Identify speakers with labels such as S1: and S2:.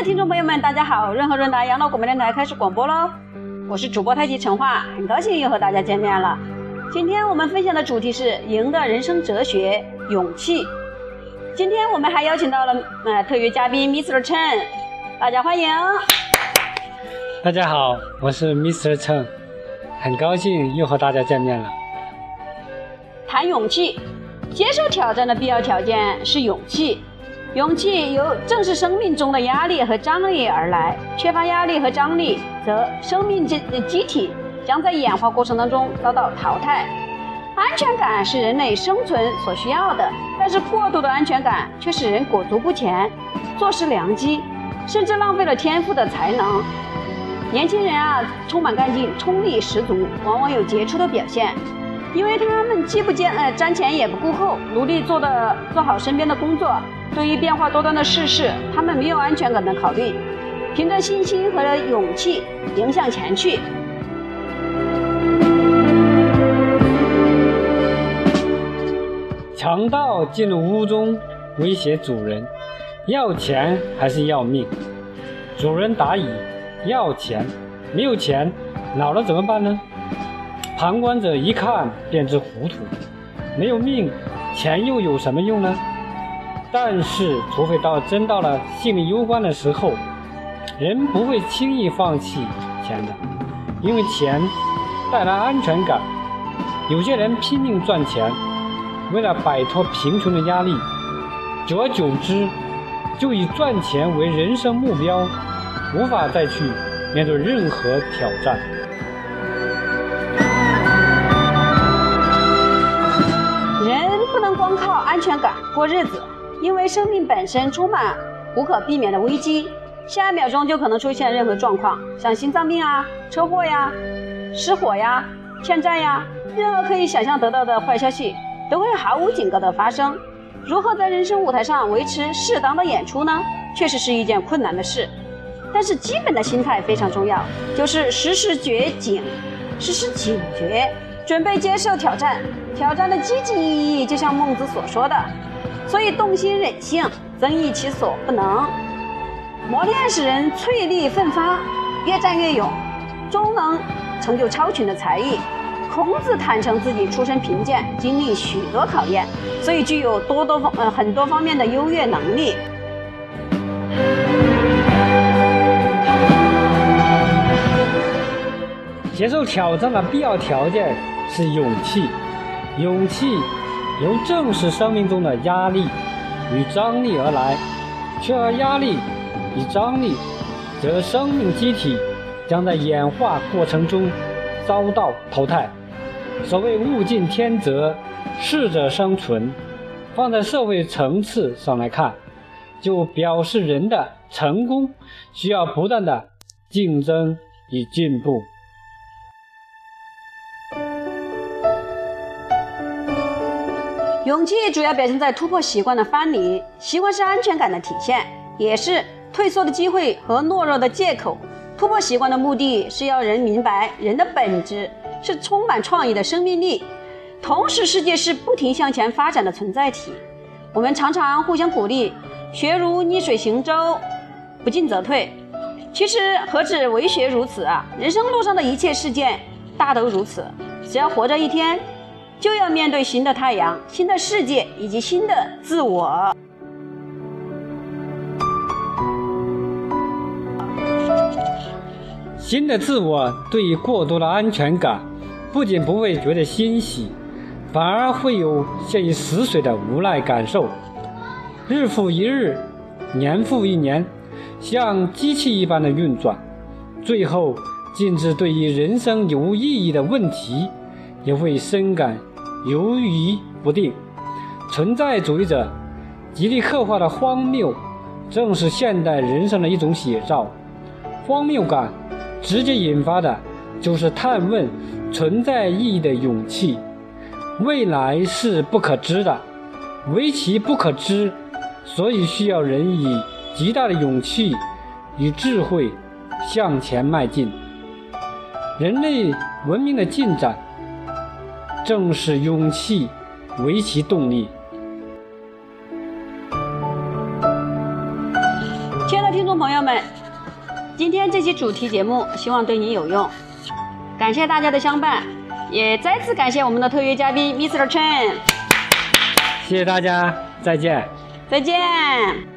S1: 的听众朋友们，大家好！润和润达养老广播电台开始广播喽，我是主播太极陈化，很高兴又和大家见面了。今天我们分享的主题是赢的人生哲学——勇气。今天我们还邀请到了呃特约嘉宾 Mr. Chen，大家欢迎。
S2: 大家好，我是 Mr. Chen，很高兴又和大家见面了。
S1: 谈勇气，接受挑战的必要条件是勇气。勇气由正是生命中的压力和张力而来，缺乏压力和张力，则生命机机体将在演化过程当中遭到淘汰。安全感是人类生存所需要的，但是过度的安全感却使人裹足不前，坐失良机，甚至浪费了天赋的才能。年轻人啊，充满干劲，冲力十足，往往有杰出的表现，因为他们既不兼呃瞻前也不顾后，努力做的做好身边的工作。对于变化多端的世事，他们没有安全感的考虑，凭着信心和勇气迎向前去。
S2: 强盗进入屋中，威胁主人：“要钱还是要命？”主人答以：“要钱。”没有钱，老了怎么办呢？旁观者一看便知糊涂。没有命，钱又有什么用呢？但是，除非到真到了性命攸关的时候，人不会轻易放弃钱的，因为钱带来安全感。有些人拼命赚钱，为了摆脱贫穷的压力，久而久之，就以赚钱为人生目标，无法再去面对任何挑战。
S1: 安全感过日子。因为生命本身充满无可避免的危机，下一秒钟就可能出现任何状况，像心脏病啊、车祸呀、失火呀、欠债呀，任何可以想象得到的坏消息都会毫无警告的发生。如何在人生舞台上维持适当的演出呢？确实是一件困难的事。但是基本的心态非常重要，就是时时觉警，时时警觉，准备接受挑战。挑战的积极意义，就像孟子所说的。所以，动心忍性，增益其所不能。磨练使人淬力奋发，越战越勇，终能成就超群的才艺。孔子坦诚自己出身贫贱，经历许多考验，所以具有多多方呃很多方面的优越能力。
S2: 接受挑战的必要条件是勇气，勇气。由正视生命中的压力与张力而来，缺乏压力与张力，则生命机体将在演化过程中遭到淘汰。所谓物竞天择，适者生存，放在社会层次上来看，就表示人的成功需要不断的竞争与进步。
S1: 勇气主要表现在突破习惯的藩篱。习惯是安全感的体现，也是退缩的机会和懦弱的借口。突破习惯的目的是要人明白，人的本质是充满创意的生命力，同时世界是不停向前发展的存在体。我们常常互相鼓励，学如逆水行舟，不进则退。其实何止为学如此啊！人生路上的一切事件，大都如此。只要活着一天。就要面对新的太阳、新的世界以及新的自我。
S2: 新的自我对于过多的安全感，不仅不会觉得欣喜，反而会有陷于死水的无奈感受。日复一日，年复一年，像机器一般的运转，最后，甚至对于人生有无意义的问题，也会深感。犹疑不定，存在主义者极力刻画的荒谬，正是现代人生的一种写照。荒谬感直接引发的就是探问存在意义的勇气。未来是不可知的，唯其不可知，所以需要人以极大的勇气与智慧向前迈进。人类文明的进展。正是勇气为其动力。
S1: 亲爱的听众朋朋友们，今天这期主题节目希望对你有用，感谢大家的相伴，也再次感谢我们的特约嘉宾 Mr. Chen，
S2: 谢谢大家，再见。
S1: 再见。